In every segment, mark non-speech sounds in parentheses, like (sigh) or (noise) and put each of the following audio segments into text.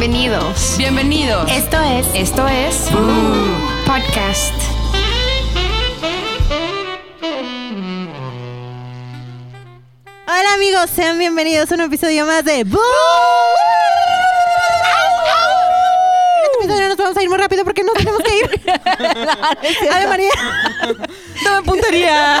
Bienvenidos. Bienvenidos. Esto es Esto es Podcast. Hola amigos, sean bienvenidos a un episodio más de Boo. En este episodio nos vamos a ir muy rápido porque no tenemos que ir. (laughs) (laughs) A ver, María. Dame puntería. (laughs)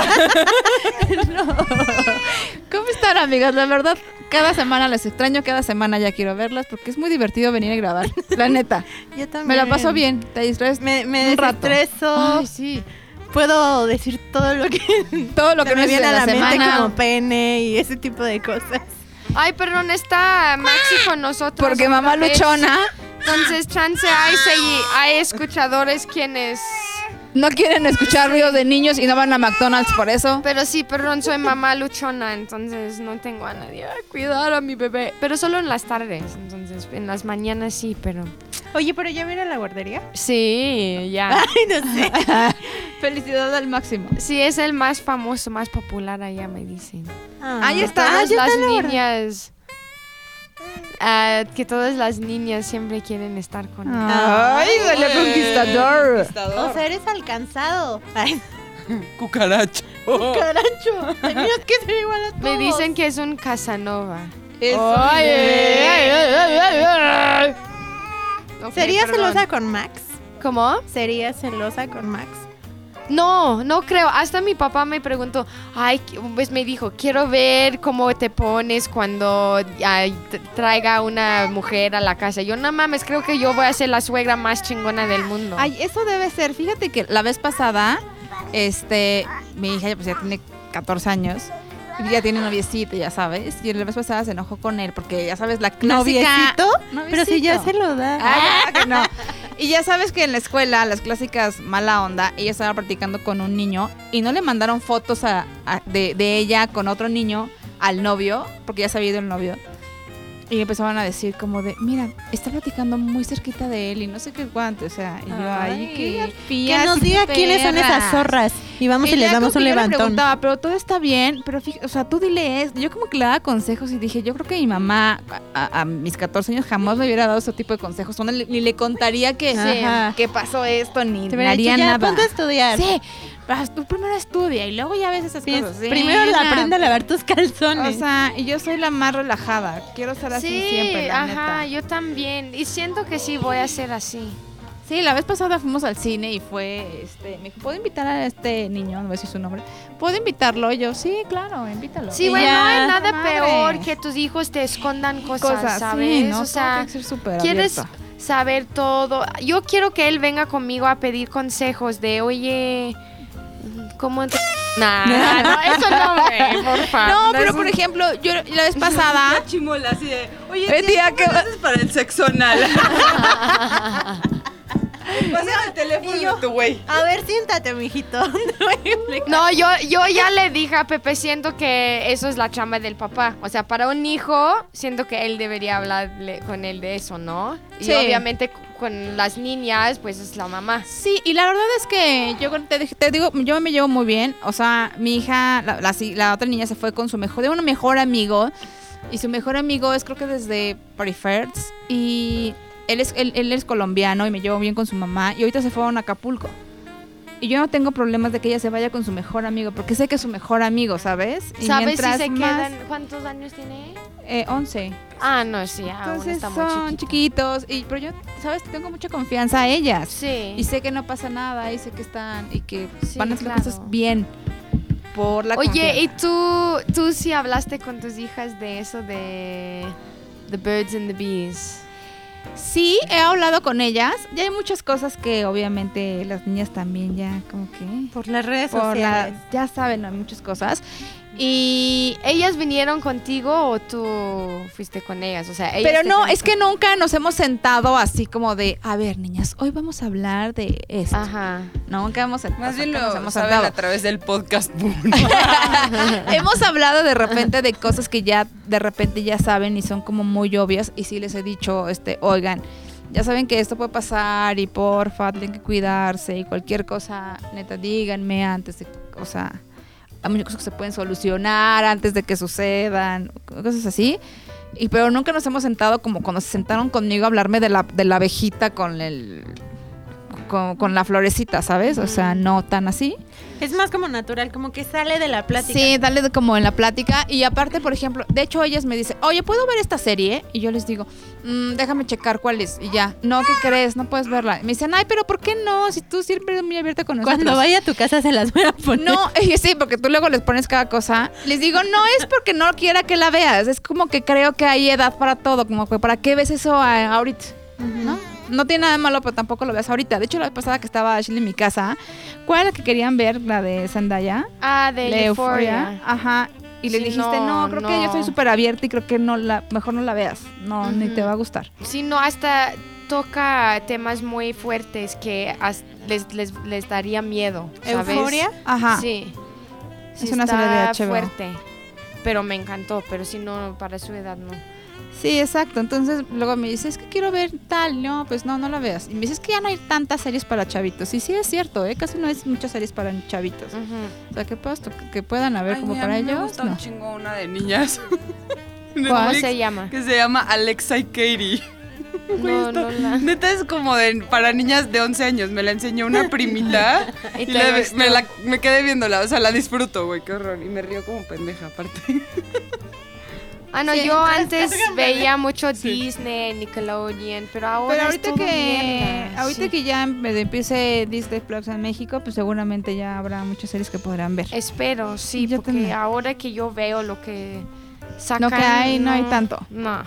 ¿Cómo están, amigas? La verdad, cada semana las extraño, cada semana ya quiero verlas porque es muy divertido venir a grabar. (laughs) La neta. Yo también. Me la paso bien. Te distraes Me, me un rato. Ay, sí. Puedo decir todo lo que, (laughs) Todo lo que me viene a la, la mente semana. como pene y ese tipo de cosas. Ay, perdón, está Maxi con nosotros. Porque mamá vez. luchona Entonces, chance hay escuchadores quienes... no quieren escuchar ruidos de niños y no van a McDonald's por eso. Pero sí, perdón, soy mamá luchona, entonces no tengo a nadie a cuidar a mi bebé. Pero solo en las tardes, entonces en las mañanas sí, pero... Oye, pero ya viene a la guardería. Sí, ya. (laughs) Ay, no sé. (laughs) Felicidad al máximo. Sí, es el más famoso, más popular allá, me dicen. Ahí está. Ah, Todas ya las está niñas... que todas las niñas siempre quieren estar con él. Ay, conquistador. O sea, eres alcanzado. Ay, (laughs) Cucaracho. caracho. Tenías que ser igual a todos. Me dicen que es un Casanova. Eso. Ay, ay, ay, ay, ay, ay. Ok, ¿Serías perdón. celosa con Max? ¿Cómo? ¿Serías celosa con Max? No, no creo. Hasta mi papá me preguntó, ay, pues me dijo, quiero ver cómo te pones cuando traiga una mujer a la casa. Yo, no mames, creo que yo voy a ser la suegra más chingona del mundo. Ay, eso debe ser. Fíjate que la vez pasada, este, mi hija pues ya tiene 14 años. Ya tiene noviecito, ya sabes. Y la vez pasada se enojó con él porque ya sabes la clásica... ¿Noviecito? Pero si ya Noviecito. se lo da. Ah, que no. Y ya sabes que en la escuela, las clásicas mala onda, ella estaba practicando con un niño y no le mandaron fotos a- a- de, de ella con otro niño al novio, porque ya se había ido el novio. Y empezaban a decir como de, mira, está platicando muy cerquita de él y no sé qué cuánto. O sea, y yo, ay, qué Que nos y diga quiénes son esas perras". zorras. Y vamos y, les ya damos un que yo le levantón. preguntaba, pero todo está bien, pero fíjate, o sea, tú dile es. Yo como que le daba consejos y dije, yo creo que mi mamá a, mis 14 años jamás me hubiera dado ese tipo de consejos. O no ni le contaría que, que pasó esto, ni Te haría nada. ponte a estudiar. Sí, vas- tú primero estudia y luego ya ves esas cosas. Sí, Primero la ya. aprende a lavar tus calzones. O sea, y yo soy la más relajada. Quiero ser así sí, siempre, la ajá, neta. yo también. Y siento que sí voy a ser así. Sí, la vez pasada fuimos al cine y fue, este, me dijo, ¿puedo invitar a este niño? No voy a decir su nombre. ¿Puedo invitarlo? Y yo, sí, claro, invítalo. Sí, güey, no hay nada madre. peor que tus hijos te escondan cosas, cosas, ¿sabes? sí, ¿no? O sea, tiene que ser súper quieres abierto. saber todo. Yo quiero que él venga conmigo a pedir consejos de, oye, ¿cómo te... Nah, (laughs) no, eso no, güey, por (laughs) favor. No, pero por ejemplo, yo la vez pasada... (laughs) La chimola así de, oye, Eh, tía, tía, ¿cómo ¿qué haces para el sexo anal? (laughs) Pásame el teléfono y yo- de tu güey. A ver, siéntate, mijito. (laughs) No, yo, yo ya le dije a Pepe, siento que eso es la chamba del papá. O sea, para un hijo, siento que él debería hablarle con él de eso, ¿no? Y Sí. obviamente cu- con las niñas, pues es la mamá. Sí, y la verdad es que yo te, dije- te digo, yo me llevo muy bien. O sea, mi hija, la, la, la otra niña se fue con su mejor, de un mejor amigo. Y su mejor amigo es creo que desde Perifers. Y él es, él, él es colombiano y me llevo bien con su mamá. Y ahorita se fueron a Acapulco. Y yo no tengo problemas de que ella se vaya con su mejor amigo, porque sé que es su mejor amigo, ¿sabes? Y ¿Sabes si se más- quedan? ¿Cuántos años tiene? Eh, 11. Ah, no, sí, aún Entonces está muy son chiquito. chiquitos. Y, pero yo, ¿sabes? Tengo mucha confianza a ellas. Sí. Y sé que no pasa nada, y sé que están, y que Sí, van a hacer claro. cosas bien. Por la Oye, ¿y tú, tú sí hablaste con tus hijas de eso de The Birds and the Bees? Sí, he hablado con ellas. Ya hay muchas cosas que obviamente las niñas también ya como que... Por las redes por la- sociales. ya saben, hay muchas cosas. Y ¿Ellas vinieron contigo o tú fuiste con ellas? O sea, ellas Pero no, es que nunca nos hemos sentado así como de, a ver, niñas, hoy vamos a hablar de esto. Ajá. Nunca hemos, Más o sea, bien lo hemos saben sentado. a través del podcast. (laughs) (laughs) hemos hablado de repente de cosas que ya de repente ya saben y son como muy obvias y sí les he dicho, este, oigan, ya saben que esto puede pasar y porfa, tienen que cuidarse y cualquier cosa, neta, díganme antes de, o sea, hay muchas cosas que se pueden solucionar antes de que sucedan, cosas así. Y pero nunca nos hemos sentado como cuando se sentaron conmigo a hablarme de la, de la abejita con el con, con la florecita, ¿sabes? O sea, no tan así. Es más como natural, como que sale de la plática. Sí, dale como en la plática. Y aparte, por ejemplo, de hecho, ellas me dicen, oye, ¿puedo ver esta serie? Y yo les digo, "Mm, déjame checar cuál es. Y ya, no, ¿qué crees? No puedes verla. Y me dicen, ay, pero ¿por qué no? Si tú siempre eres muy abierta con nosotros. Cuando vaya a tu casa se las voy a poner. No, (laughs) sí, porque tú luego les pones cada cosa. Les digo, no es porque no quiera que la veas. Es como que creo que hay edad para todo. Como que para qué ves eso ahorita, ¿no? No tiene nada de malo, pero tampoco lo veas ahorita. De hecho, la vez pasada que estaba Ashley en mi casa, ¿cuál era la que querían ver? La de Zendaya. Ah, de La Euphoria. Ajá. Y le Sí, dijiste, no, no, creo que yo soy súper abierta y creo que no la, mejor no la veas. No, ni te va a gustar. Sí, no, hasta toca temas muy fuertes que les, les, les daría miedo, ¿sabes? ¿Euforia? Ajá. Sí. Sí Es una serie de HBO. fuerte. Pero me encantó, pero si no, para su edad no. Sí, exacto. Entonces luego me dice, es que quiero ver tal. No, pues no, no la veas. Y me dice, es que ya no hay tantas series para chavitos. Y sí, es cierto, ¿eh? Casi no hay muchas series para chavitos. O sea, que, puedas que puedan haber Ay, como a para mí Me ellos. gusta No. un chingo una de niñas. (laughs) ¿Cómo Netflix, se llama? Que se llama Alexa y Katie. (laughs) Güey, No, no la... Neta es como de para niñas de 11 años. Me la enseñó una primita. (laughs) Y y te la- me, la- me quedé viéndola. O sea, la disfruto, güey. Qué horror. Y me río como pendeja, aparte. Ah, no, Sí, yo antes veía mucho Disney, Nickelodeon, pero ahora Pero es ahorita todo que mierda, ahorita sí. que ya empiece Disney Plus en México, pues seguramente ya habrá muchas series que podrán ver. Espero, sí, Yo porque también. ahora que yo veo lo que sacan... Lo que hay, no hay tanto. No.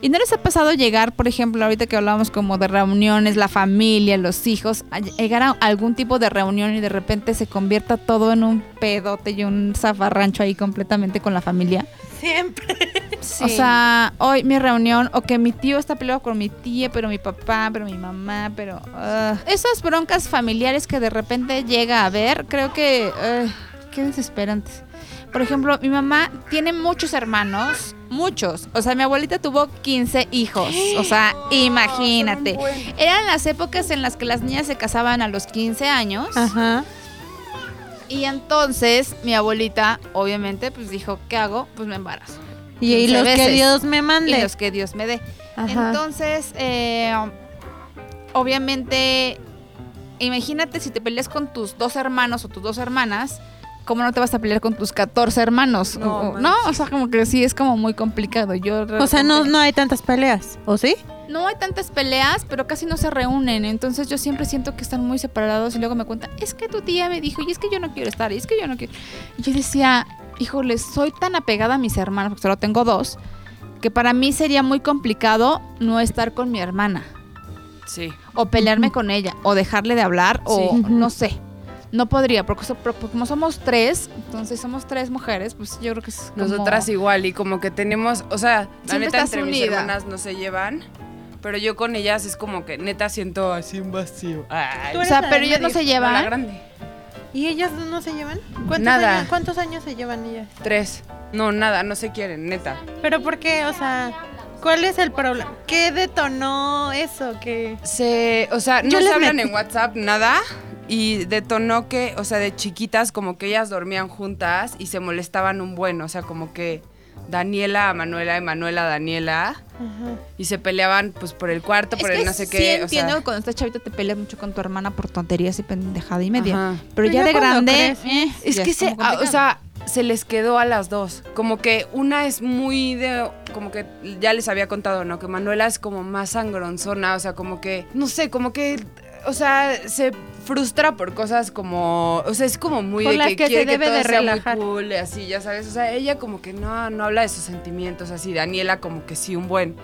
¿Y no les ha pasado llegar, por ejemplo, ahorita que hablamos como de reuniones, la familia, los hijos, a llegar a algún tipo de reunión y de repente se convierta todo en un pedote y un zafarrancho ahí completamente con la familia? Siempre. Sí. O sea, hoy mi reunión, o que mi tío está peleado con mi tía, pero mi papá, pero mi mamá, pero... ugh. esas broncas familiares que de repente llega a ver, creo que... qué desesperantes. Por ejemplo, mi mamá tiene muchos hermanos, muchos. O sea, mi abuelita tuvo 15 hijos. O sea, (gasps) imagínate. Eran las épocas en las que las niñas se casaban a los 15 años. Ajá. Y entonces mi abuelita, obviamente, pues dijo, ¿qué hago? Pues me embarazo. Y, y 15 los que. Dios me Y mande. los que Dios me dé. Ajá. Entonces, eh, obviamente, imagínate si te peleas con tus dos hermanos o tus dos hermanas, ¿cómo no te vas a pelear con tus 14 hermanos? No, O- no, o sea, como que sí es como muy complicado. Yo o sea, no, no hay tantas peleas, ¿o sí? No hay tantas peleas, pero casi no se reúnen. Entonces yo siempre siento que están muy separados y luego me cuentan, es que tu tía me dijo, y es que yo no quiero estar, y es que yo no quiero. Y yo decía, híjole, soy tan apegada a mis hermanos, porque solo tengo dos, que para mí sería muy complicado no estar con mi hermana. Sí. O pelearme con ella, o dejarle de hablar, o no sé. No podría, porque, como somos tres, entonces somos tres mujeres, pues yo creo que es como... Nosotras igual. Y como que tenemos. O sea, la Siempre neta, entre mis hermanas no se llevan. Pero yo con ellas es como que neta siento así un vacío. Ay, O sea, pero de ellos no se como la llevan. grande. ¿Y ellas no se llevan? ¿Cuántos Nada. Años, ¿Cuántos años se llevan ellas? Tres. No, nada, no se quieren, neta. ¿Pero por qué? O sea, ¿cuál es el problema? ¿Qué detonó eso? que Se, o sea, no Yo se hablan metí- en WhatsApp nada y detonó que, o sea, de chiquitas como que ellas dormían juntas y se molestaban un buen, o sea, como que Daniela a Manuela y Manuela a Daniela y se peleaban pues por el cuarto, por es el no sé sí qué, o entiendo sea, que cuando estás chavito te peleas mucho con tu hermana por tonterías y pendejada y media. Ajá. Pero Pero ya ya de grande... eh, Es que se, ah, o sea, se les quedó a las dos. Como que una es muy de, como que ya les había contado, ¿no? Que Manuela es como más sangronzona, o sea, como que, no sé, como que, o sea, se frustra por cosas como, o sea, es como muy Por de las que, que se quiere que debe todo de sea relajar. muy cool, así, ya sabes. O sea, ella como que no, no habla de sus sentimientos, así. Daniela como que sí, un buen.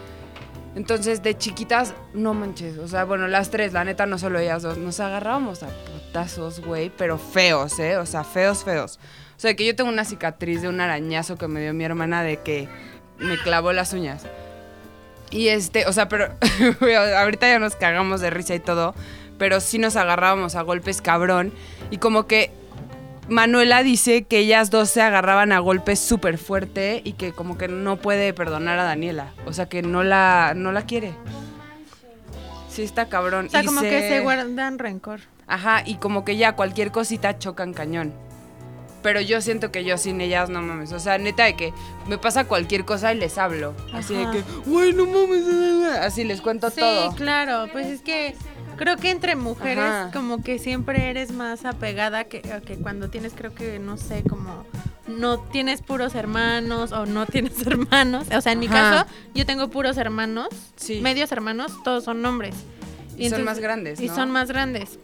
Entonces, de chiquitas, no manches. O sea, bueno, las tres, la neta, no solo ellas dos. Nos agarrábamos a putazos, güey, pero feos, ¿eh? O sea, feos, feos. O sea, que yo tengo una cicatriz de un arañazo que me dio mi hermana de que me clavó las uñas. Y este, o sea, pero (laughs) ahorita ya nos cagamos de risa y todo, pero sí nos agarrábamos a golpes cabrón. Y como que Manuela dice que ellas dos se agarraban a golpes súper fuerte y que como que no puede perdonar a Daniela. O sea, que no la, no la quiere. Sí, está cabrón. O sea, Y como que se guardan rencor. Ajá, y como que ya cualquier cosita chocan cañón. Pero yo siento que yo sin ellas no mames. O sea, neta de que me pasa cualquier cosa y les hablo. Así de que, güey, no mames. Así les cuento Sí, todo. claro, pues es que creo que entre mujeres Ajá. como que siempre eres más apegada que, que cuando tienes, creo que, no sé, como no tienes puros hermanos o no tienes (laughs) hermanos. O sea, en mi Ajá. caso, yo tengo puros hermanos, Sí. medios hermanos, todos son hombres. Y son más grandes, Y son más grandes.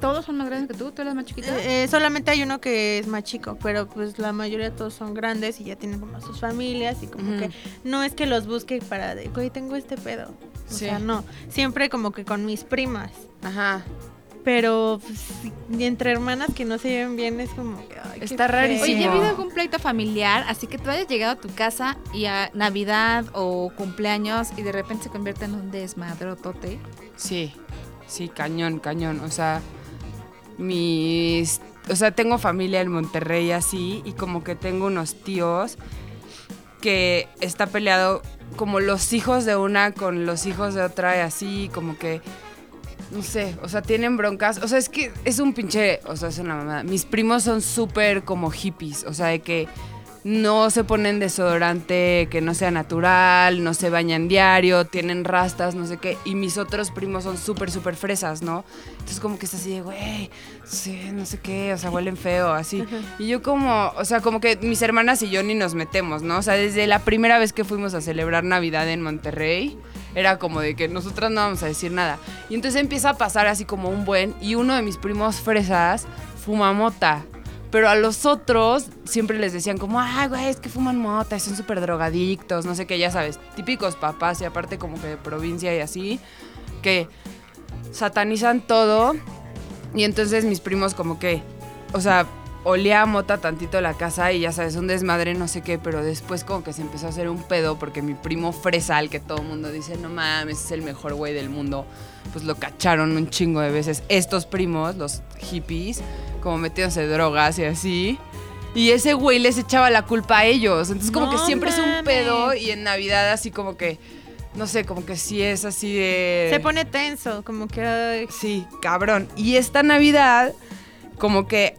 Todos son más grandes que tú, tú eres más chiquita. Eh, eh, solamente hay uno que es más chico, pero pues la mayoría todos son grandes y ya tienen como sus familias y como que no es que los busque para de, güey, tengo este pedo. O Sí. sea, no, siempre como que con mis primas. Ajá. Pero pues, entre hermanas que no se lleven bien es como ay, Está rarísimo. Oye, Sí, ¿ha habido algún pleito familiar? Así que tú hayas llegado a tu casa y a Navidad o cumpleaños y de repente se convierte en un desmadrotote. Sí, sí, cañón, cañón. O sea, mis... O sea, tengo familia en Monterrey así y como que tengo unos tíos que está peleado como los hijos de una con los hijos de otra y así, como que... No sé, o sea, tienen broncas. O sea, es que es un pinche... O sea, es una mamada. Mis primos son súper como hippies. O sea, de que no se ponen desodorante que no sea natural, no se bañan diario, tienen rastas, no sé qué. Y mis otros primos son súper, súper fresas, ¿no? Entonces como que es así de, güey, sí, no sé qué, o sea, huelen feo, así. Y yo como, o sea, como que mis hermanas y yo ni nos metemos, ¿no? O sea, desde la primera vez que fuimos a celebrar Navidad en Monterrey, era como de que nosotras no vamos a decir nada. Y entonces empieza a pasar así como un buen, y uno de mis primos fresas fuma mota. Pero a los otros siempre les decían como, ay, güey, es que fuman mota son súper drogadictos, no sé qué, ya sabes, típicos papás y aparte como que de provincia y así, que satanizan todo. Y entonces mis primos como que, o sea, olía a mota tantito la casa y ya sabes, un desmadre, no sé qué, pero después como que se empezó a hacer un pedo porque mi primo Fresal, que todo el mundo dice, no mames, es el mejor güey del mundo, pues lo cacharon un chingo de veces. Estos primos, los hippies, como metiéndose drogas y así. Y ese güey les echaba la culpa a ellos. Entonces como No que siempre es un pedo y en Navidad así como que, no sé, como que sí es así de... Se pone tenso, como que Sí, cabrón. Y esta Navidad, como que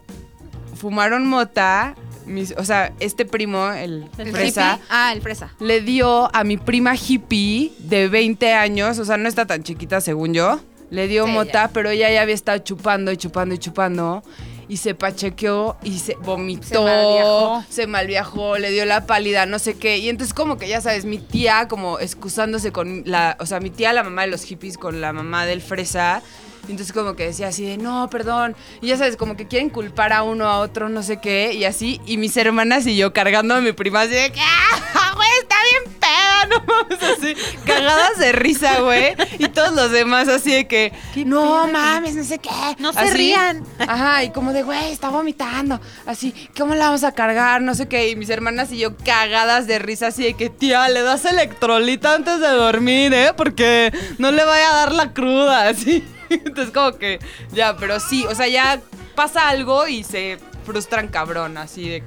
fumaron mota, mis- o sea, este primo, el, El fresa, hippie. Ah, el fresa. le dio a mi prima hippie de 20 años, o sea, no está tan chiquita según yo, le dio Sí, mota, pero ella ya había estado chupando y chupando y chupando. Y se pachequeó y se vomitó, Se malviajó. se malviajó, le dio la pálida, no sé qué. Y entonces como que ya sabes, mi tía como excusándose con la, o sea, mi tía, la mamá de los hippies, con la mamá del fresa. Y entonces como que decía así de, no, perdón. Y ya sabes, como que quieren culpar a uno, a otro, no sé qué. Y así, y mis hermanas y yo cargando a mi prima así de que, ¡ah, güey, está bien peda! (laughs) No mames, así, cagadas de risa, güey. Y todos los demás así de que, no mames, no sé qué. No se rían. Ajá, y como de, güey, está vomitando. Así, ¿cómo la vamos a cargar? No sé qué. Y mis hermanas y yo cagadas de risa, así de que, tía, le das electrolita antes de dormir, ¿eh? Porque no le vaya a dar la cruda, (laughs) así. Entonces, como que, ya, pero sí, o sea, ya pasa algo y se frustran cabrón, así de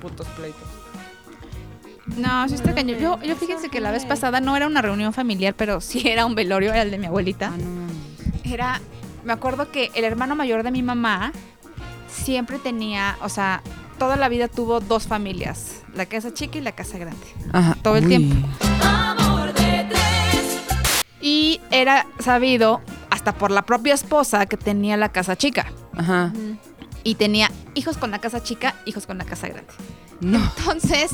putos pleitos. No, sí está cañón. Yo, yo fíjense que la vez pasada no era una reunión familiar, pero sí era un velorio, era el de mi abuelita. Era, me acuerdo que el hermano mayor de mi mamá siempre tenía, o sea, toda la vida tuvo dos familias, la casa chica y la casa grande. Ajá. Todo el tiempo. Y era sabido, hasta por la propia esposa, que tenía la casa chica. Ajá. Y tenía hijos con la casa chica, hijos con la casa grande. No. Entonces,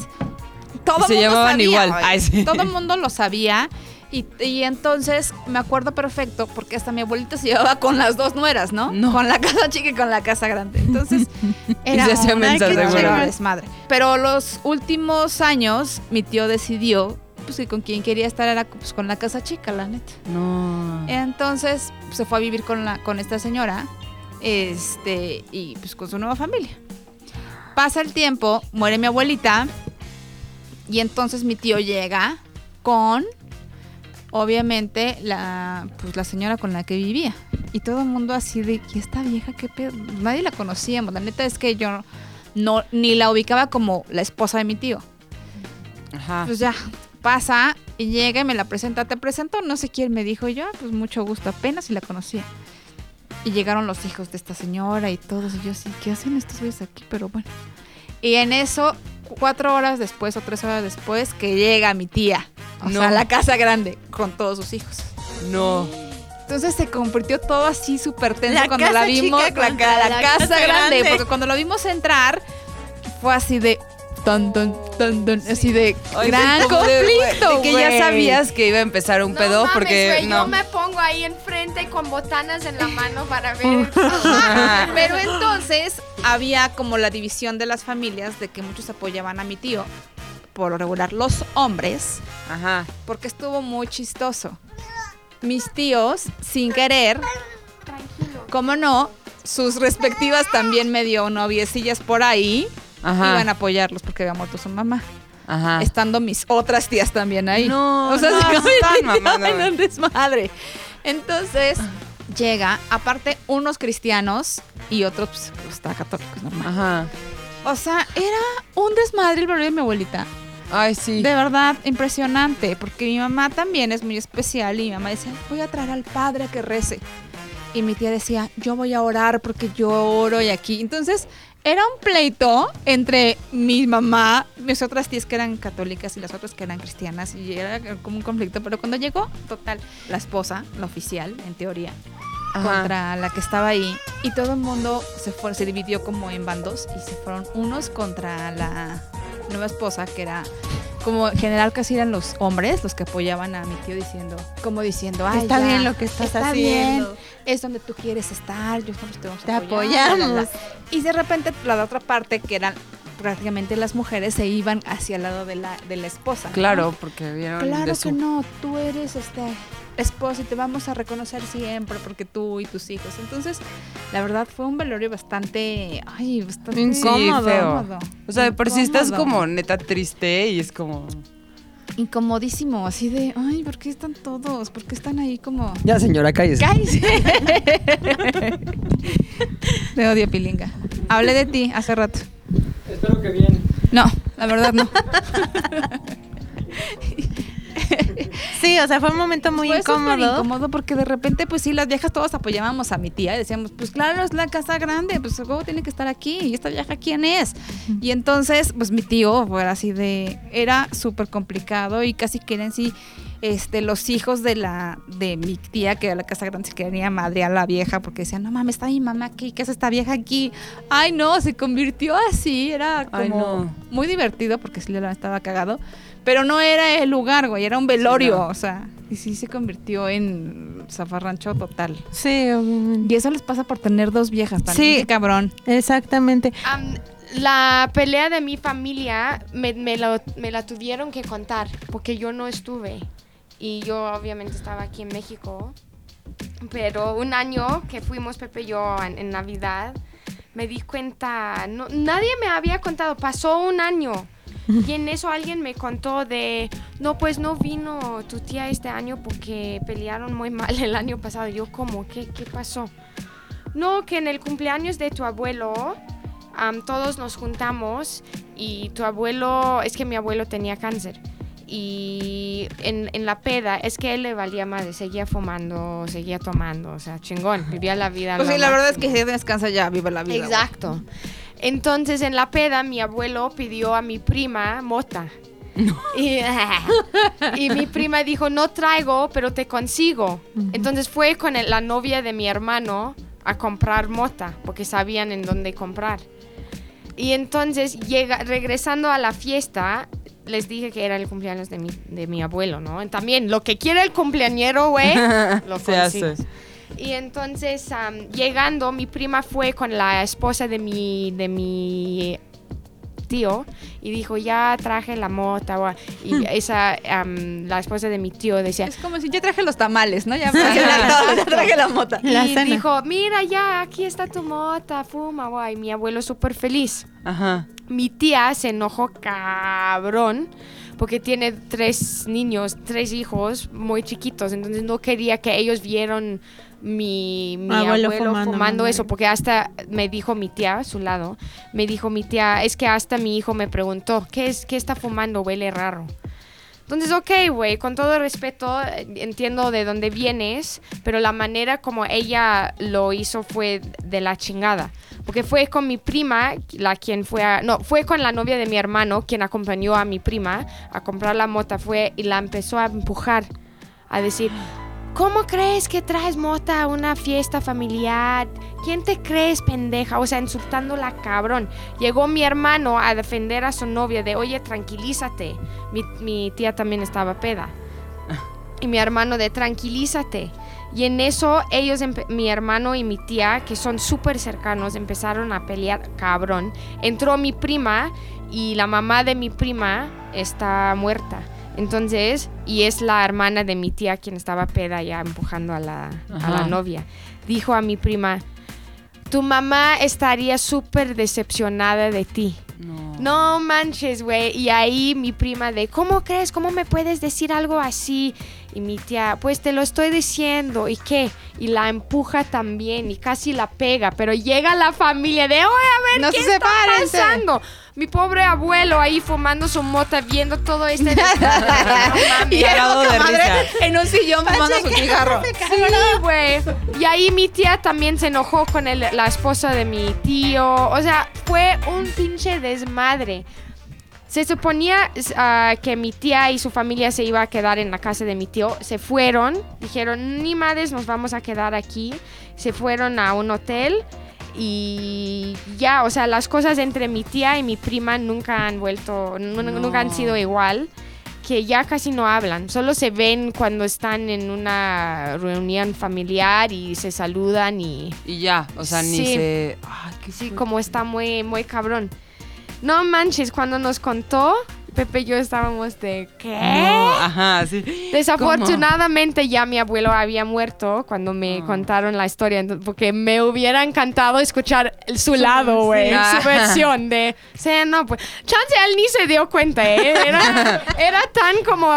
todo Se mundo llamaban sabía, igual. oye, Ay, sí. Todo el mundo lo sabía. Y, y entonces me acuerdo perfecto porque hasta mi abuelita se llevaba con las dos nueras, ¿no? No. Con la casa chica y con la casa grande. Entonces (laughs) era se seguro. desmadre. Pero los últimos años mi tío decidió pues que con quien quería estar era pues, con la casa chica, la neta. No. Entonces pues, se fue a vivir con, la, con esta señora este, y pues con su nueva familia. Pasa el tiempo, muere mi abuelita y entonces mi tío llega con, obviamente, la, pues, la señora con la que vivía. Y todo el mundo así de, ¿y esta vieja qué pedo? Nadie la conocíamos. La neta es que yo no, ni la ubicaba como la esposa de mi tío. Ajá. Pues ya, pasa y llega y me la presenta. ¿Te presento? No sé quién me dijo Y yo. "Ah, Pues mucho gusto, apenas si la conocía. Y llegaron los hijos de esta señora y todos. Y yo sí, ¿qué hacen estos güeyes aquí? Pero bueno. Y en eso, cuatro horas después o tres horas después, que llega mi tía. O No. sea, a la casa grande con todos sus hijos. No. Entonces se convirtió todo así súper tenso La cuando la vimos, chica la, la la casa, casa grande, grande. porque cuando lo vimos entrar fue así de tan tan tan tan, así de gran de- conflicto, de que ya sabías que iba a empezar un No pedo mames, porque no. yo me pongo ahí enfrente con botanas en la mano para ver. (laughs) Pero entonces había como la división de las familias de que muchos apoyaban a mi tío, por lo regular los hombres, Ajá. porque estuvo muy chistoso. Mis tíos, sin querer, Tranquilo. como no, sus respectivas también medio noviecillas por ahí Ajá. iban a apoyarlos porque había muerto su mamá. Ajá. Estando mis otras tías también ahí. No, o sea, no, se están convirtió mamando, en un desmadre. Entonces, llega, aparte, unos cristianos y otros, pues, pues, está católicos, normal. Ajá. O sea, era un desmadre el velorio de mi abuelita. Ay, sí. De verdad, impresionante. Porque mi mamá también es muy especial y mi mamá decía, voy a traer al padre a que rece. Y mi tía decía, yo voy a orar porque yo oro y aquí. Entonces, era un pleito entre mi mamá, mis otras tías que eran católicas y las otras que eran cristianas. Y era como un conflicto. Pero cuando llegó, total, la esposa, la oficial, en teoría, Ajá. contra la que estaba ahí y todo el mundo se fue, se dividió como en bandos y se fueron unos contra la nueva esposa que era como en general casi eran los hombres los que apoyaban a mi tío diciendo como diciendo Ay, Está ya, bien lo que estás está bien haciendo. es donde tú quieres estar yo nosotros te vamos a apoyar, apoyamos. bla". y de repente la otra parte que eran prácticamente las mujeres se iban hacia el lado de la de la esposa ¿no? Claro, porque vieron Claro de que su... no, tú eres este esposo y te vamos a reconocer siempre porque tú y tus hijos. Entonces, la verdad fue un velorio bastante, ay, bastante Sí, incómodo. feo. O sea, de por si estás como neta triste y es como... incomodísimo, así de, ay, ¿por qué están todos? ¿Por qué están ahí como Ya, señora, cállese. ¡Cállese! (laughs) Te odio, Pilinga. Hablé de ti hace rato. Espero que bien. No, la verdad no. (laughs) (laughs) Sí, o sea, fue un momento muy Fue incómodo. incómodo porque de repente, pues sí, las viejas todas apoyábamos a mi tía y decíamos, pues claro, es la casa grande, pues el juego tiene que estar aquí. ¿Y esta vieja quién es? Y entonces, pues mi tío fue así de. Era súper complicado y casi quieren sí. Este, los hijos de la de mi tía, que era la casa grande, se quería madre a la vieja porque decían, no mames, está mi mamá aquí, ¿qué hace esta vieja aquí? Ay, no, se convirtió así, era como Ay, no. muy divertido porque sí le estaba cagado, pero no era el lugar, güey, era un velorio, no. o sea, y sí se convirtió en zafarrancho total. Sí, obviamente. Y eso les pasa por tener dos viejas también, Sí. qué cabrón. Exactamente. Am, la pelea de mi familia me, me lo- me la tuvieron que contar porque yo no estuve. Y yo obviamente estaba aquí en México. Pero un año que fuimos Pepe y yo en, en Navidad, me di cuenta, no, nadie me había contado, pasó un año. (laughs) Y en eso alguien me contó de, no, pues no vino tu tía este año porque pelearon muy mal el año pasado. Yo, ¿cómo? ¿Qué, qué pasó? No, que en el cumpleaños de tu abuelo, am, todos nos juntamos y tu abuelo, es que mi abuelo tenía cáncer. Y en, en la peda, es que él le valía madre, seguía fumando, seguía tomando, o sea, chingón, vivía la vida. Pues sí, la verdad es máximo. que si descansa ya, vive la vida. Exacto. Entonces en la peda mi abuelo pidió a mi prima mota. Y, y mi prima dijo, no traigo, pero te consigo. Entonces fue con el- la novia de mi hermano a comprar mota, porque sabían en dónde comprar. Y entonces, llega, regresando a la fiesta, les dije que era el cumpleaños de mi, de mi abuelo, ¿no? También, lo que quiere el cumpleañero, güey, (laughs) lo Se consigo. hace. Y entonces, am, llegando, mi prima fue con la esposa de mi, de mi tío y dijo, ya traje la mota. gua-". Y (laughs) esa, la esposa de mi tío decía, Es como si ya traje los tamales, ¿no? Ya, (laughs) traje la mota. Y dijo, mira ya, aquí está tu mota, fuma, guay. Mi abuelo súper feliz. Ajá. Mi tía se enojó cabrón porque tiene tres niños, tres hijos muy chiquitos, entonces no quería que ellos vieron mi, mi Abuelo abuelo, fumando, fumando, eso, porque hasta me dijo mi tía, a su lado, me dijo mi tía, es que hasta mi hijo me preguntó, ¿qué, es, qué está fumando? Huele raro. Entonces, ok, güey, con todo respeto, entiendo de dónde vienes, pero la manera como ella lo hizo fue de la chingada. Porque fue con mi prima, la quien fue a, No, fue con la novia de mi hermano, quien acompañó a mi prima a comprar la mota, fue y la empezó a empujar, a decir... ¿Cómo crees que traes mota a una fiesta familiar? ¿Quién te crees, pendeja? O sea, insultándola cabrón. Llegó mi hermano a defender a su novia de, oye, tranquilízate. Mi, tía también estaba peda. Y mi hermano de, tranquilízate. Y en eso ellos, mi hermano y mi tía, que son súper cercanos, empezaron a pelear cabrón. Entró mi prima y la mamá de mi prima está muerta. Entonces, y es la hermana de mi tía quien estaba peda ya empujando a la, a la novia. Dijo a mi prima, tu mamá estaría súper decepcionada de ti. No. No manches, güey. Y ahí mi prima de, ¿cómo crees? ¿Cómo me puedes decir algo así? Y mi tía, pues te lo estoy diciendo. ¿Y qué? Y la empuja también y casi la pega. Pero llega la familia de, oye, a ver, No ¿qué se está separen, pasando? Mi pobre abuelo ahí fumando su mota, viendo todo este... (laughs) No. Y Cagado de risa. en un sillón fumando su cigarro. Sí, güey. Y ahí mi tía también se enojó con el- la esposa de mi tío. O sea, fue un pinche desmadre. Se suponía ah, que mi tía y su familia se iba a quedar en la casa de mi tío. Se fueron, dijeron, ni madres, nos vamos a quedar aquí. Se fueron a un hotel y ya, o sea, las cosas entre mi tía y mi prima nunca han vuelto, nu- nunca han sido igual. Que ya casi no hablan, solo se ven cuando están en una reunión familiar y se saludan y Y ya, o sea, ni Sí. se... Ay, qué sí, como está muy, muy cabrón. No manches, cuando nos contó, Pepe y yo estábamos de ¿qué? No, ajá, sí. Desafortunadamente ya mi abuelo había muerto cuando me Ah. contaron la historia, porque me hubiera encantado escuchar el- su lado, güey, sí. su versión de, sí, no, pues, chance él ni se dio cuenta, ¿eh? Era, (laughs) era tan como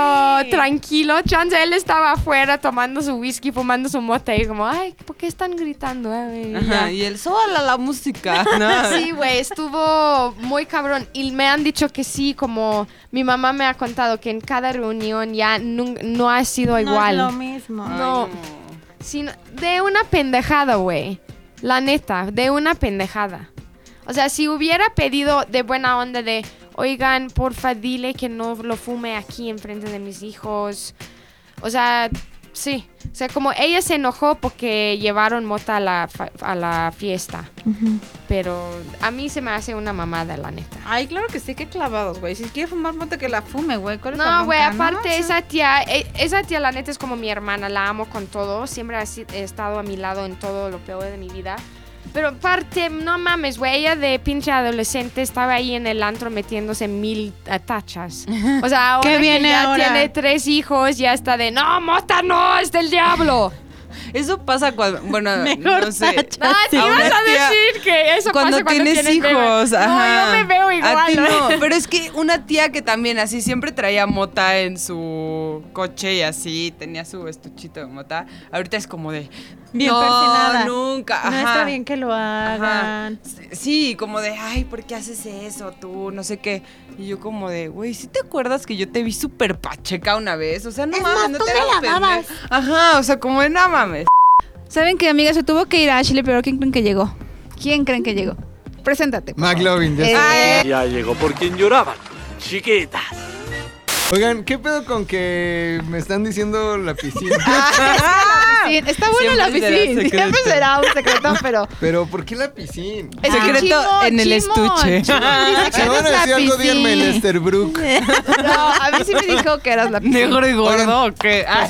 tranquilo, chance él estaba afuera tomando su whisky, fumando su mota y como, ay, ¿por qué están gritando? eh?" Ajá, y el sola la música, ¿no? (laughs) Sí, güey, estuvo muy cabrón. Y me han dicho que sí, como mi mamá me ha contado que en cada reunión ya nun- no, ha sido No igual. es lo mismo. No. Sino de una pendejada, güey. La neta, de una pendejada. O sea, si hubiera pedido de buena onda de, oigan, porfa, dile que no lo fume aquí enfrente de mis hijos. O sea, sí. O sea, como ella se enojó porque llevaron mota a la, fa- a la fiesta. Pero a mí se me hace una mamada, la neta. Ay, claro que sí, qué clavados, güey. Si quiere fumar mota, que la fume, güey. ¿Cuál es la No, güey, no? aparte esa tía, e- esa tía la neta es como mi hermana, la amo con todo, siempre ha estado a mi lado en todo lo peor de mi vida. Pero aparte, no mames, güey, ella de pinche adolescente estaba ahí en el antro metiéndose mil tachas. O sea, (laughs) ahora ¿Qué que viene ya ahora? tiene tres hijos, ya está de, no, mota no, es del diablo. Eso pasa cuando, bueno, (laughs) Mejor no sé. Ah, ibas a tía- decir que eso cuando pasa cuando tienes tienes hijos, bebé. ajá. No, yo me veo igual. A ti no, pero es que una tía que también así siempre traía mota en su coche y así tenía su estuchito de mota. Ahorita es como de Bien no, nunca. No ajá. está bien que lo Ajá. Sí, como de, ay, ¿por qué haces eso tú? No sé qué. Y yo como de, güey, ¿sí te acuerdas que yo te vi súper pacheca una vez? O sea, no mames, no te hagas pendeja. Ajá, o sea, como de, no mames. ¿Saben qué, amiga? Se tuvo que ir a Ashley, pero ¿quién creen que llegó? ¿Quién creen que llegó? Preséntate. McLovin, ya Eh, está. Ya llegó por quien lloraban. Chiquitas. Oigan, ¿qué pedo con que me están diciendo la piscina? (laughs) (laughs) Está buena la piscina. Siempre será un secreto, (laughs) pero. Pero, ¿por qué la piscina? Es Secreto Chimo, en el Chimo, estuche. Chimo me (laughs) van a decir algo, díganme el piscina. Esterbrook. (laughs) No, a mí sí me dijo que eras la piscina. Negro y gordo, ¿o qué? Ah.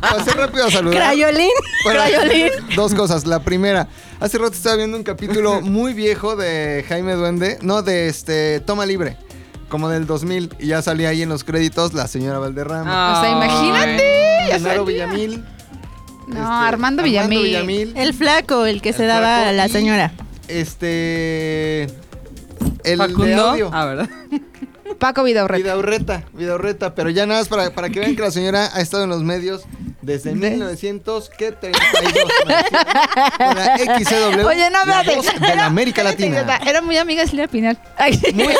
Pasé rápido a saludar. Crayolín. Bueno, Crayolín. Dos cosas. La primera, hace rato estaba viendo un capítulo muy viejo de Jaime Duende, no, de este Toma Libre, como del 2000, y ya salía ahí en los créditos la señora Valderrama. O sea, imagínate. Genaro. Villamil. No, este, Armando Villamil. El flaco, el que El se daba a la señora. Este. El de Facundo. audio. Ah, ¿verdad? (laughs) Paco Vidaurreta. Vidaurreta, Vidaurreta, pero ya nada más para, para que vean que la señora ha estado en los medios desde 1900, ¿qué? 32. Con la XCW, Oye, no, la voz de la América (laughs) Latina. Era muy amiga de Silvia Pinal. Ay, Muy (laughs)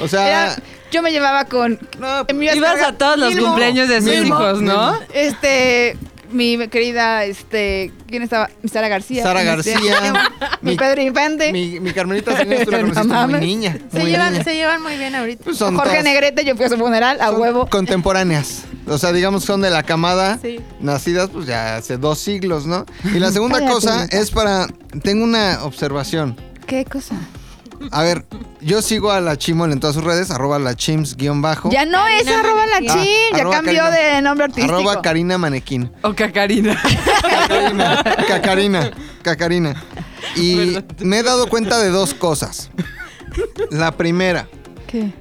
O sea, Yo me llevaba con. No, Ibas a todos los Milmo, cumpleaños de sus Milmo, hijos, ¿no? Milmo. Este. Mi querida, este. ¿Quién estaba? Sara García. Sara Este, García. (laughs) mi mi, Pedro Infante. mi, mi Carmelita Salinas, tú la (laughs) No muy niña. Se muy llevan, niña. se llevan muy bien ahorita. Pues son Jorge todas- Negrete, yo fui a su funeral, a son huevo. Contemporáneas. O sea, digamos, son de la camada. Sí. Nacidas, pues ya hace dos siglos, ¿no? Y la segunda Cállate, cosa es para. Tengo una observación. ¿Qué cosa? A ver, yo sigo a la Chimol en todas sus redes, arroba la chims guion bajo. Ya no es Karina arroba la Manequín. chim, Ah, ya arroba cambió Karina. de nombre artístico. Arroba Karina Manequín. O Cacarina. Cacarina, Cacarina, Cacarina. Y me he dado cuenta de dos cosas. La primera, ¿Qué?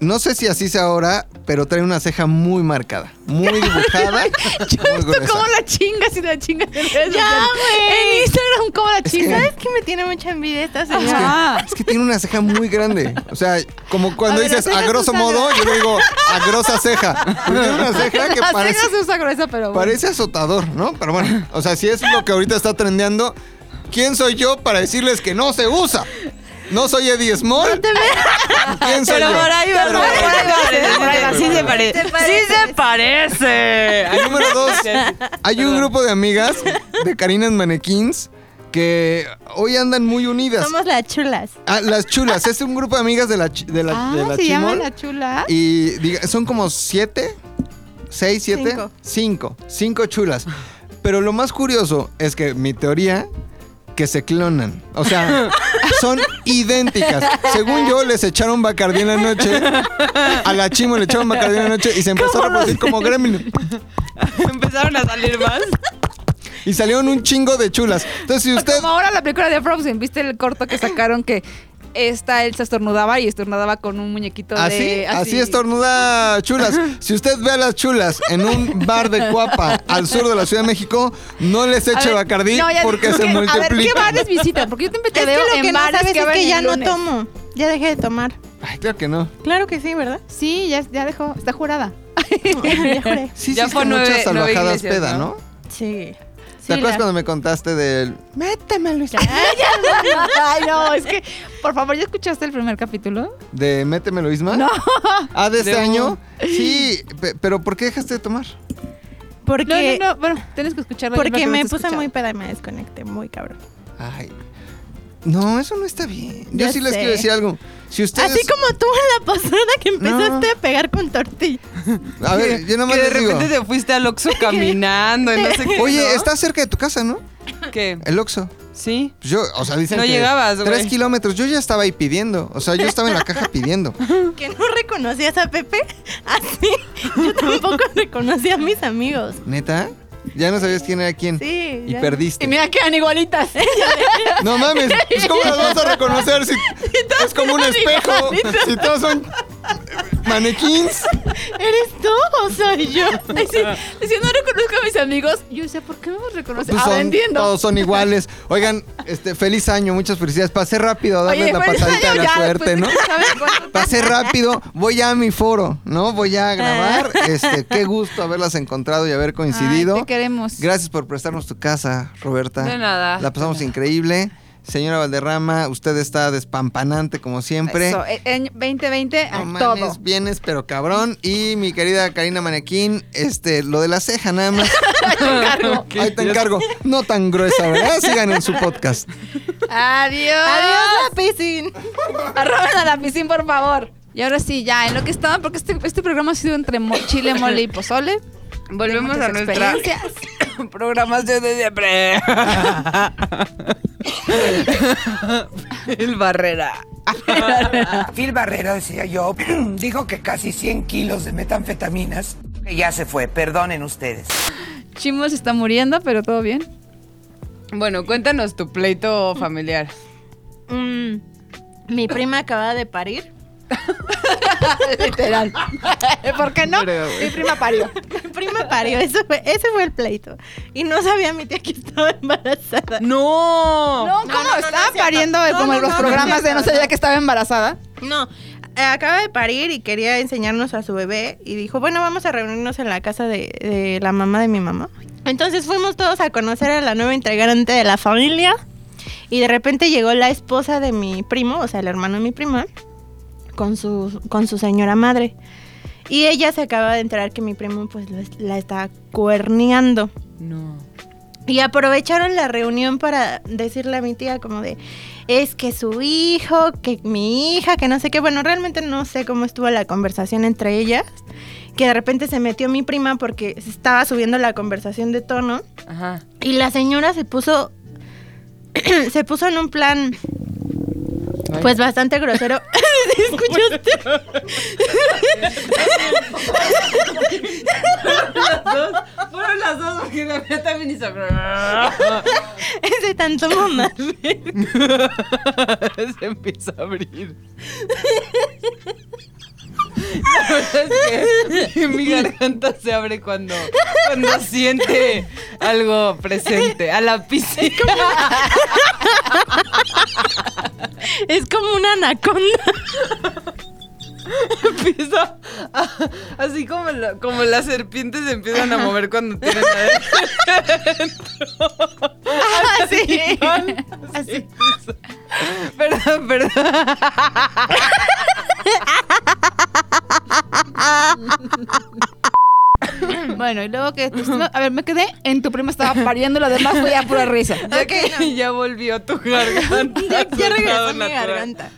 No sé si así sea ahora, pero trae una ceja muy marcada, muy dibujada. (laughs) muy gruesa. ¿Cómo la chingas y la chingas en redes Ya, güey. En Instagram, ¿cómo la Es que- chingas? ¿Sabes que me tiene mucha envidia esta Es señora? Que, es que tiene una ceja muy grande. O sea, como cuando A ver, dices a grosso modo, yo le digo a grosa ceja. Porque tiene una ceja que La parece, ceja se usa gruesa, pero bueno. parece azotador, ¿no? Pero bueno, o sea, si es lo que ahorita está trendeando, ¿quién soy yo para decirles que no se usa? No soy Eddie Small. ¿Quién soy Pero yo? por ahí va, Pero por ahí va, por ahí va. Sí se parece. Sí se parece. Y número dos, hay un grupo de amigas de Karinas Manequins que hoy andan muy unidas. Somos las chulas. Ah, las chulas, es un grupo de amigas de la, de la, Ah, de la se llama Chimol. la chula. Y diga- son como siete, seis, siete, Cinco. cinco, cinco chulas. Pero lo más curioso es que mi teoría que se clonan. O sea, son idénticas. Según yo, les echaron Bacardí en la noche. A la Chimo le echaron Bacardí en la noche y se empezó a reproducir como gremlin. (laughs) Empezaron a salir más. Y salieron un chingo de chulas. Entonces, si usted... Como ahora la película de Frozen, ¿viste el corto que sacaron que esta Elsa estornudaba y estornudaba con un muñequito Así, de... así estornuda chulas. Si usted ve a las chulas en un bar de Cuapa al sur de la Ciudad de México, no les eche ver, Bacardí no, porque se ¿qué- A ver, ¿qué bares visitan? Porque yo siempre te Es que lo en que no bares sabes que es que ya no tomo. Ya dejé de tomar. Ay, claro que no. Claro que sí, ¿verdad? Sí, ya, ya dejó, está jurada. (laughs) (laughs) ya juré. Sí, Ya sí, fue muchas nueve- nueve salvajadas iglesias, peda, ¿no? ¿no? Sí. ¿Te acuerdas cuando me contaste del... Métemelo. (laughs) Ay, no, es que, por favor, ¿ya escuchaste el primer capítulo? ¿De Métemelo Isma? No. Ah, de este año. (laughs) Sí, pe- pero ¿por qué dejaste de tomar? Porque, No, no, no, bueno, tienes que escucharlo. porque me puse escuchado. muy peda y me desconecté muy cabrón. Ay. No, eso no está bien. Yo Ya sí les quiero decir algo. Si ustedes... Así como tú en la pasada que empezaste No. a pegar con tortillas. (laughs) A ver, yo nomás que de les digo. repente te fuiste al Oxxo (laughs) caminando y no sé qué. Oye, ¿no? está cerca de tu casa, ¿no? ¿Qué? El Oxxo. Sí. Pues Yo, o sea, dicen No que llegabas, güey. tres kilómetros. Yo ya estaba ahí pidiendo. O sea, yo estaba en la caja pidiendo. (laughs) ¿Que no reconocías a Pepe? Así. Yo tampoco reconocía a mis amigos. ¿Neta? Ya no sabías quién era quién. Sí. Y ya. perdiste. Y mira, quedan igualitas. No mames, pues ¿cómo las vas a reconocer si (laughs) es como un espejo? Si todos son manequins. (laughs) ¿Eres tú o soy yo? (laughs) Si no reconozco a mis amigos, yo sé, ¿por qué no me reconocen? Pues entiendo. todos son iguales. Oigan, este, feliz año, muchas felicidades. Pasé rápido a darles Oye, la pasadita de la ya, suerte, ¿no? de Pasé rápido, voy ya a mi foro, ¿no? Voy a grabar. Este, qué gusto haberlas encontrado y haber coincidido. Ay, te queremos. Gracias por prestarnos tu casa, Roberta. De nada. La pasamos increíble. Señora Valderrama, usted está despampanante como siempre. Eso, eh, en 2020 No a mames, todo. vienes pero cabrón. Y mi querida Karina Manequín, este, lo de la ceja nada más. (laughs) (laughs) Ahí te encargo. No tan gruesa, ¿verdad? Sigan en su podcast. Adiós. Adiós, la piscina. Arroben a la piscina, por favor. Y ahora sí, ya, en lo que estaba, porque este, este programa ha sido entre mo- chile, mole y pozole. Volvemos a nuestra experiencias. (laughs) programación de siempre. El (laughs) Barrera. (laughs) Phil Barrera, decía yo, (clears throat) dijo que casi 100 kilos de metanfetaminas. que Ya se fue, perdonen ustedes. Chimo se está muriendo, pero todo bien. Bueno, cuéntanos tu pleito familiar. Mm, mi prima acaba de parir. (laughs) Literal. (laughs) ¿Por qué no? Pero, Mi prima parió. (laughs) Mi prima parió. Eso fue, ese fue el pleito. Y no sabía mi tía que estaba embarazada. ¡No! No, ¿cómo? no, no, estaba no pariendo No, como no, en los programas de no sabía que estaba embarazada. No, eh, acaba de parir y quería enseñarnos a su bebé y dijo, bueno, vamos a reunirnos en la casa de, de la mamá de mi mamá. Entonces fuimos todos a conocer a la nueva integrante de la familia y de repente llegó la esposa de mi primo, o sea, el hermano de mi prima, con su, con su señora madre. Y ella se acaba de enterar que mi primo pues la, está cuerneando. No. Y aprovecharon la reunión para decirle a mi tía como de, es que su hijo, que mi hija, que no sé qué. Bueno, realmente no sé cómo estuvo la conversación entre ellas. Que de repente se metió mi prima porque se estaba subiendo la conversación de tono. Ajá. Y la señora se puso, (clears throat) se puso en un plan, pues bastante grosero. (laughs) ¿Sí ¿Escuchaste? Fueron las dos porque la mía también hizo. Es de tanto mamá. Se empieza a abrir. La verdad es que mi garganta se abre cuando, cuando siente algo presente. A la piscina. Es como una anaconda. Empieza a- así como, la- como las serpientes se empiezan a mover cuando tienen adentro. Así. Así. Perdón, perdón. (laughs) (laughs) Bueno, y luego que... a ver, me quedé en tu prima estaba pariendo, lo demás fue ya pura risa. (laughs) Ya que (laughs) ya volvió tu garganta. Ya, regresó mi natural. garganta.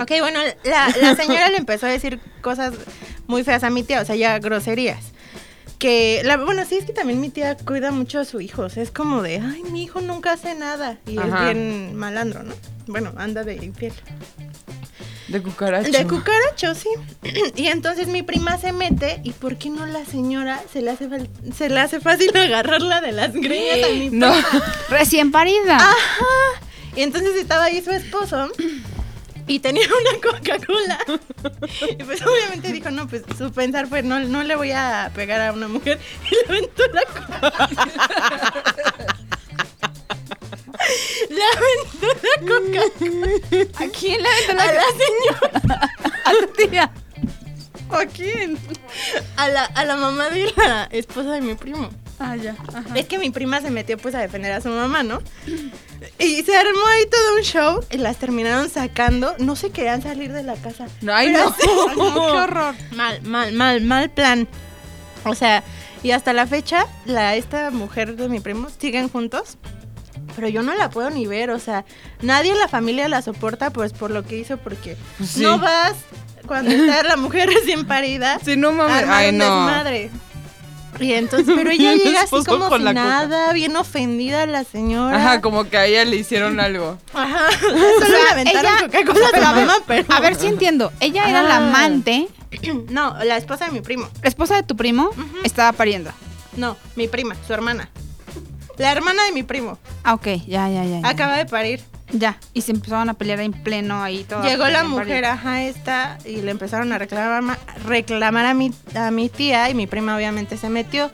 Ok, bueno, la, la señora le empezó a decir cosas muy feas a mi tía, o sea, ya groserías. Que, la, bueno, sí es que también mi tía cuida mucho a su hijo, o sea, es como de, ay, mi hijo nunca hace nada. Y Ajá. es bien malandro, ¿no? Bueno, anda de infiel. De cucaracho. De cucaracho, sí. (clears throat) y entonces mi prima se mete, y ¿por qué no la señora se le hace, se le hace fácil (laughs) agarrarla de las greñas a mi No. (laughs) Recién parida. Ajá. Y entonces estaba ahí su esposo y tenía (laughs) una Coca-Cola. Y pues obviamente dijo, no, pues su pensar fue, no, no le voy a pegar a una mujer. Y le aventó la Coca-Cola. Le aventó la Coca-Cola ¿A quién le aventó a la la señora. a tu tía? ¿A quién? A la, a la mamá de la esposa de mi primo. Ah, ya. Ajá. Es que mi prima se metió pues a defender a su mamá, ¿no? Y se armó ahí todo un show y las terminaron sacando. No se querían salir de la casa. No, ay, no. así, (laughs) ay, qué horror. Mal, mal, mal, mal plan. O sea, y hasta la fecha, la, esta mujer de mi primo siguen juntos. Pero yo no la puedo ni ver, o sea, nadie en la familia la soporta pues por lo que hizo, porque sí. no vas cuando está la mujer (laughs) recién parida Sí, no mames. Ay, no. desmadre. Y entonces, pero ella (laughs) El llega así como con si nada, bien ofendida la señora. Ajá, como que a ella le hicieron algo. Ajá. (laughs) Solo le aventaron ella- a pero a mamá, pero... A ver si entiendo. Ella era la Ah. amante, (clears throat) No, la esposa de mi primo. la esposa de tu primo, estaba pariendo. No, mi prima, su hermana. La hermana de mi primo. Ah, ok, ya, ya, ya. ya. Acaba de parir. Ya, y se empezaron a pelear en pleno ahí todo. Llegó la mujer, ajá, esta, y le empezaron a reclamar, ma- reclamar a, mi, a mi tía, y mi prima obviamente se metió.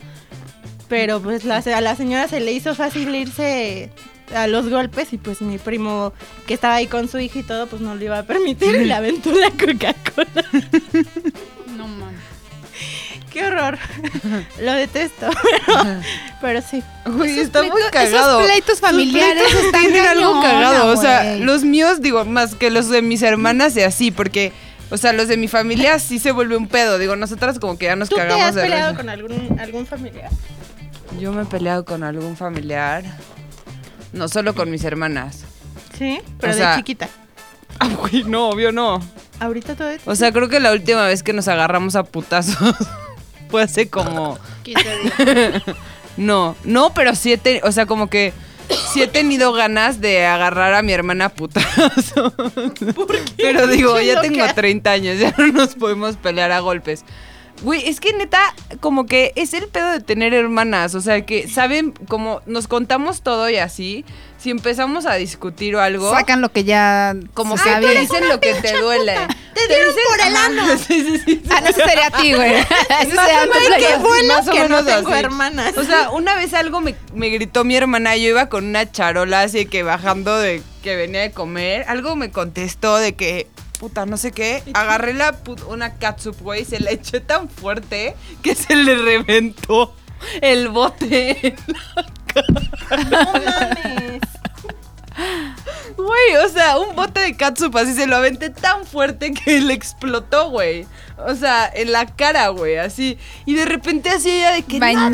Pero pues la, a la señora se le hizo fácil irse a los golpes, y pues mi primo, que estaba ahí con su hija y todo, pues no le iba a permitir, y le aventó la Coca-Cola. No mames. ¡Qué horror! (laughs) Lo detesto, (laughs) pero, pero sí. Uy, está muy cagado. esos pleitos familiares Sus pleitos están tienen algo cagado. O sea, los míos, digo, más que los de mis hermanas y así, porque, o sea, los de mi familia (laughs) sí se vuelve un pedo. Digo, nosotras como que ya nos ¿Tú te cagamos has de peleado risa. con algún, algún familiar? Yo me he peleado con algún familiar. No solo con mis hermanas. Sí, pero O sea- de chiquita. Ah, güey, no, obvio no. Ahorita todo. O sea, creo que la última vez que nos agarramos a putazos fue hace como. (laughs) (laughs) No, no, pero sí he tenido. O sea, como que sí he tenido ganas de agarrar a mi hermana putazo. Pero digo, Qué ya tengo 30 años, ya no nos podemos pelear a golpes. Güey, es que neta, como que es el pedo de tener hermanas. O sea, que saben, como nos contamos todo y así. Si empezamos a discutir o algo. Sacan lo que ya. Como se que te dicen lo que te duele. Te dieron por el ano. (laughs) Sí, sí, sí. Ah, no, eso sería a ti, güey. (laughs) Eso sería qué bueno que no tengo así. hermanas. O sea, una vez algo me, me gritó mi hermana, yo iba con una charola así que bajando de que venía de comer, algo me contestó de que, puta, no sé qué, agarré la una catsup, güey, se la eché tan fuerte que se le reventó el bote. no mames. güey, o sea, un bote de catsup así se lo aventé tan fuerte que le explotó, güey. O sea, en la cara, güey, así. Y de repente así ella de que no Bañada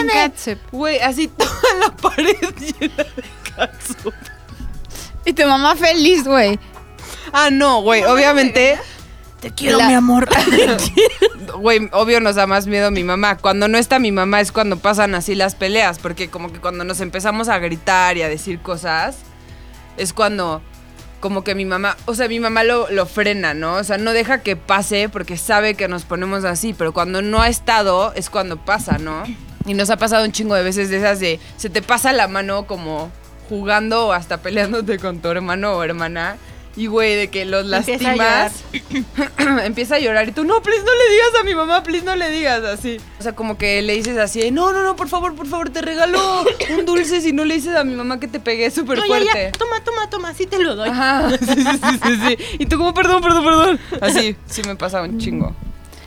en mames. catsup. Güey, así toda la pared (laughs) llena de catsup. Y tu mamá feliz, güey. Ah, no, güey, obviamente. Te quiero, La- mi amor. (laughs) (laughs) Güey, obvio nos da más miedo mi mamá. Cuando no está mi mamá es cuando pasan así las peleas, porque como que cuando nos empezamos a gritar y a decir cosas, es cuando como que mi mamá, o sea, mi mamá lo, lo frena, ¿no? O sea, no deja que pase porque sabe que nos ponemos así, pero cuando no ha estado es cuando pasa, ¿no? Y nos ha pasado un chingo de veces de esas de, se te pasa la mano como jugando o hasta peleándote con tu hermano o hermana. Y güey, de que los Empieza a lastimas. (clears throat) empieza a llorar y tú, no, please, no le digas a mi mamá, please, no le digas así. O sea, como que le dices así, no, no, no, por favor, por favor, te regalo un dulce si no le dices a mi mamá que te pegué súper No, ya, fuerte. ya. Toma, toma, toma. Sí te lo doy. Ajá, (laughs) sí, sí, sí, sí, sí. Y tú como, perdón, perdón, perdón. Así, sí me pasa un chingo.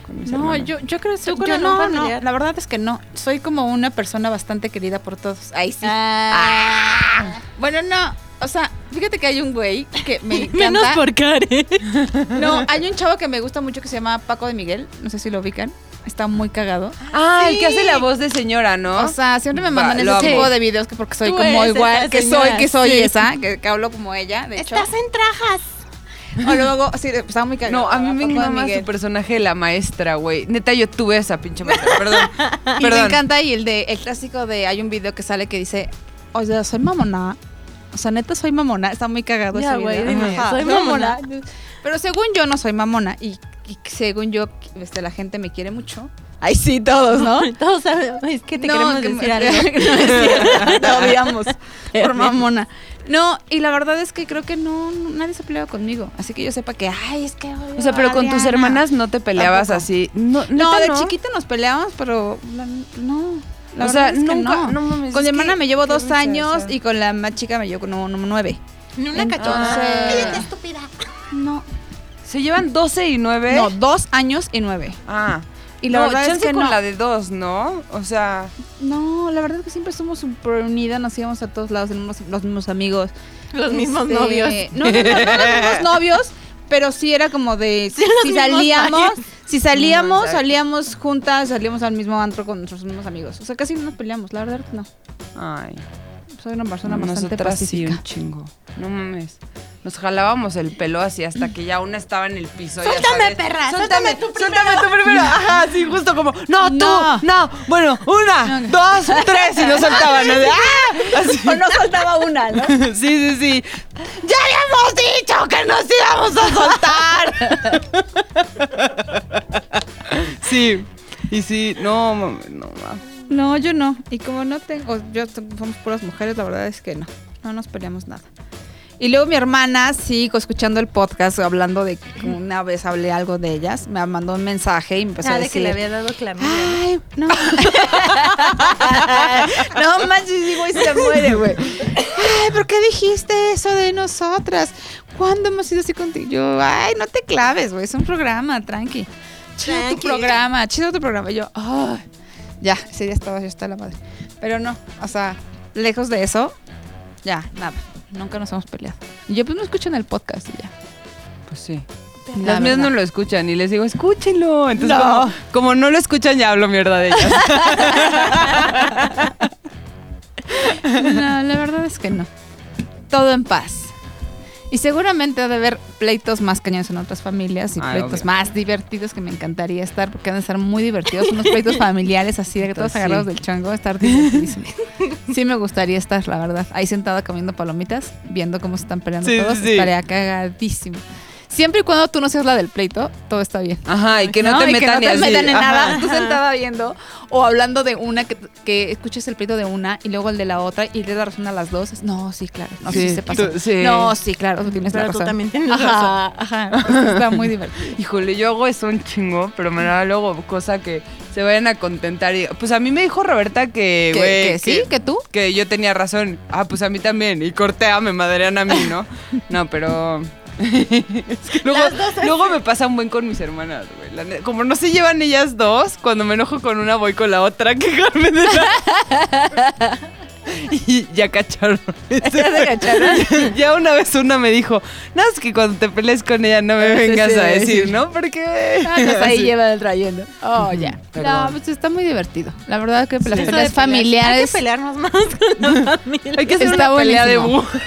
No, hermanos. yo, yo creo que ¿Tú con yo no, la verdad es que no. Soy como una persona bastante querida por todos. Ahí sí. Ah. Bueno, no. O sea, fíjate que hay un güey que me (laughs) encanta. Menos por Karen. No, hay un chavo que me gusta mucho que se llama Paco de Miguel. No sé si lo ubican. Está muy cagado. Ah, el que hace la voz de señora, ¿no? O sea, siempre me Va, mandan lo ese tipo de videos que porque soy Tú como igual, que soy, que soy sí. esa, que, que hablo como ella, de hecho. Estás en trajas. O luego, sí, está muy cagado. no, a mí me encanta Miguel. su personaje de la maestra, güey. Neta, yo tuve esa pinche maestra. (laughs) Perdón. Y me Perdón. encanta y el de el clásico de hay un video que sale que dice, "O sea, soy mamona." O sea, neta soy mamona, está muy cagado Ya, ese güey, video. dime, soy mamona. Pero según yo no soy mamona y, y según yo este, la gente me quiere mucho. Ay, sí, todos, ¿no? (laughs) Todos sabemos. Es que te No, queremos que decir (laughs) me- algo. no te odiamos por mamona. No, y la verdad es que creo que no, no- nadie se ha peleado conmigo. Así que yo sepa que, ay, es que. odio O sea, pero con tus hermanas no te peleabas Tampoco. así. No, No, de chiquita nos peleábamos, pero la- no. La o sea, nunca. no. No, mames. Con mi hermana que- me llevo dos años y con la más chica me llevo no, nueve. Ni una cachorra. Cállate, estúpida. No. ¿Se llevan 12 y 9? No, dos años y nueve. Ah. Y la no, verdad es que con no. la de dos, ¿no? O sea, No, la verdad es que siempre somos súper unidas, nos íbamos a todos lados, tenemos los mismos amigos. Los mismos Este, novios. No, no, no, no los mismos novios, pero sí era como de Sí, si salíamos, si salíamos, No, exacto. salíamos juntas, salíamos al mismo antro con nuestros mismos amigos. O sea, casi no nos peleamos, la verdad no. ay. Soy una persona bastante Nosotras sí, pacífica. un chingo. No mames. Nos jalábamos el pelo así hasta que ya una estaba en el piso. ya Suéltame, sabes. perra, Suéltame, suéltame tú Suéltame tú primero. Ajá, sí, justo como, no, tú, No. no. Bueno, una, dos, tres. Y no soltaban. ¿no? (laughs) ¡ah! Así. O no soltaba una, ¿no? (laughs) Sí, sí, sí. ¡Ya habíamos dicho que nos íbamos a soltar! (laughs) sí. Y sí, no, mames, no, mames. No, yo no. Y como no tengo, yo somos puras mujeres, la verdad es que no. No nos peleamos nada. Y luego mi hermana, sí, escuchando el podcast, hablando de que una vez hablé algo de ellas, me mandó un mensaje y me empezó Ah, a de decir. que le había dado clamidia. Ay, no. (laughs) no manches, y güey se muere, güey. Ay, ¿por qué dijiste eso de nosotras? ¿Cuándo hemos sido así contigo? Yo, ay, no te claves, güey. Es un programa, tranqui. Chido tu programa, chido tu programa. Y yo, ay, ya, ese día estaba, ya está la madre. Pero no, o sea, lejos de eso, ya, nada. Nunca nos hemos peleado. Y yo, pues no escuchan el podcast y ya. Pues sí. La Las mías no lo escuchan y les digo, escúchenlo. Entonces, No. como, como no lo escuchan, ya hablo mierda de ellas. (laughs) (laughs) No, la verdad es que no. Todo en paz. Y seguramente ha de haber pleitos más cañones en otras familias y pleitos obvio. más divertidos que me encantaría estar porque han de ser muy divertidos. Unos pleitos familiares así de que todos Sí. agarrados del chango, estar divertidísimo. Sí me gustaría estar, la verdad. Ahí sentada comiendo palomitas, viendo cómo se están peleando Sí, todos. sí. Estaría cagadísimo. Siempre y cuando tú no seas la del pleito, todo está bien. Ajá, y que no, ¿no? te Y metan que no te así. metan en Ajá. nada. Tú sentada viendo o hablando de una que, que escuches el pleito de una y luego el de la otra y le das razón a las dos. Es, No, sí, claro. No, sí, Sí, se tú- sí. No, sí, claro, tú tienes Pero la tú razón. también tienes ajá, ajá. Está muy divertido. Híjole, yo hago eso un chingo, pero me da luego cosa que se vayan a contentar. Y, pues a mí me dijo Roberta que, ¿Que, güey, que sí? ¿Que tú? que yo tenía razón. Ah, pues a mí también. Y cortea, me madrean a mí, ¿no? (laughs) No, pero. (laughs) es que luego, luego me pasa un buen con mis hermanas, güey. Como no se llevan ellas dos, cuando me enojo con una voy con la otra quejarme (laughs) de la. (laughs) y ya cacharon. (laughs) ¿Ya te cacharon? (laughs) ya una vez una me dijo, no, es que cuando te pelees con ella no me Sí, vengas sí, a sí. decir, ¿no? Porque... Ah, pues ahí lleva el trayendo. Oh, ya. No, pues está muy divertido. La verdad que las de peleas familiares. Hay que pelearnos más con la familia. Hay que hacer Está una pelea de buenísimo. bu.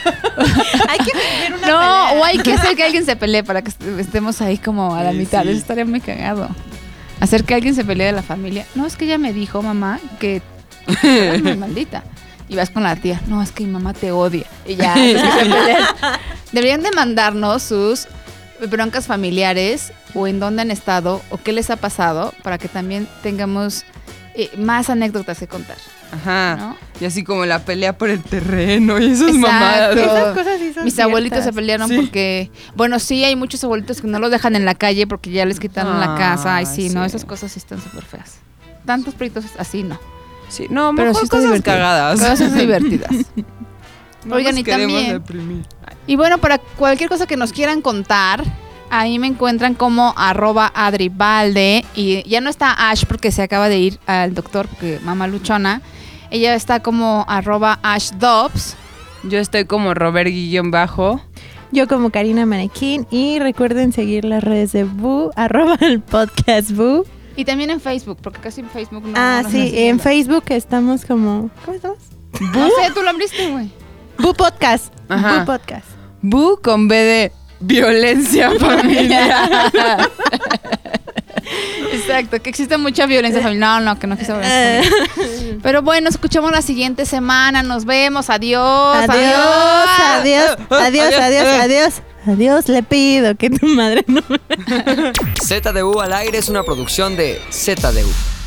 Hay que vivir una No, pelea. o hay que hacer que alguien se pelee para que est- estemos ahí como a la Sí, mitad. sí. Eso estaría muy cagado. Hacer que alguien se pelee de la familia. No, es que ella me dijo, mamá, que eres muy maldita. Y vas con la tía. No, es que mi mamá te odia. Y ya. (laughs) Deberían de mandarnos sus broncas familiares o en dónde han estado o qué les ha pasado para que también tengamos eh, más anécdotas que contar. Ajá. ¿no? Y así como la pelea por el terreno y esas Exacto. mamadas. Esas cosas sí son Mis abuelitos se pelearon Sí. porque, bueno, sí, hay muchos abuelitos que no los dejan en la calle porque ya les quitaron la casa. Ay, Ah, sí, no, sí. esas cosas sí están súper feas. Tantos pleitos así, no. Sí, no, Pero mejor sí está cosas divertido. cagadas. Cosas (laughs) divertidas. (laughs) No Oigan, nos y queremos también- deprimir. Y bueno, para cualquier cosa que nos quieran contar, ahí me encuentran como arroba adribalde. Y ya no está Ash porque se acaba de ir al doctor, porque mamá luchona. Ella está como arroba ashdobbs. Yo estoy como Robert Guillón Bajo. Yo como Karina Manequín y recuerden seguir las redes de Boo, arroba el podcast Boo. Y también en Facebook, porque casi en Facebook no. ah, no sí, nos en. Facebook estamos como... ¿Cómo estamos? No sé, tú lo abriste, güey. Boo Podcast. Ajá. Boo Podcast. Bu con B de violencia (laughs) familiar. Exacto, que existe mucha violencia familiar. No, no, que no existe violencia Eh. Pero bueno, nos escuchamos la siguiente semana. Nos vemos. Adiós. Adiós, adiós, adiós, adiós, adiós. Adiós, le pido que tu madre no... (laughs) ZDU al aire es una producción de ZDU.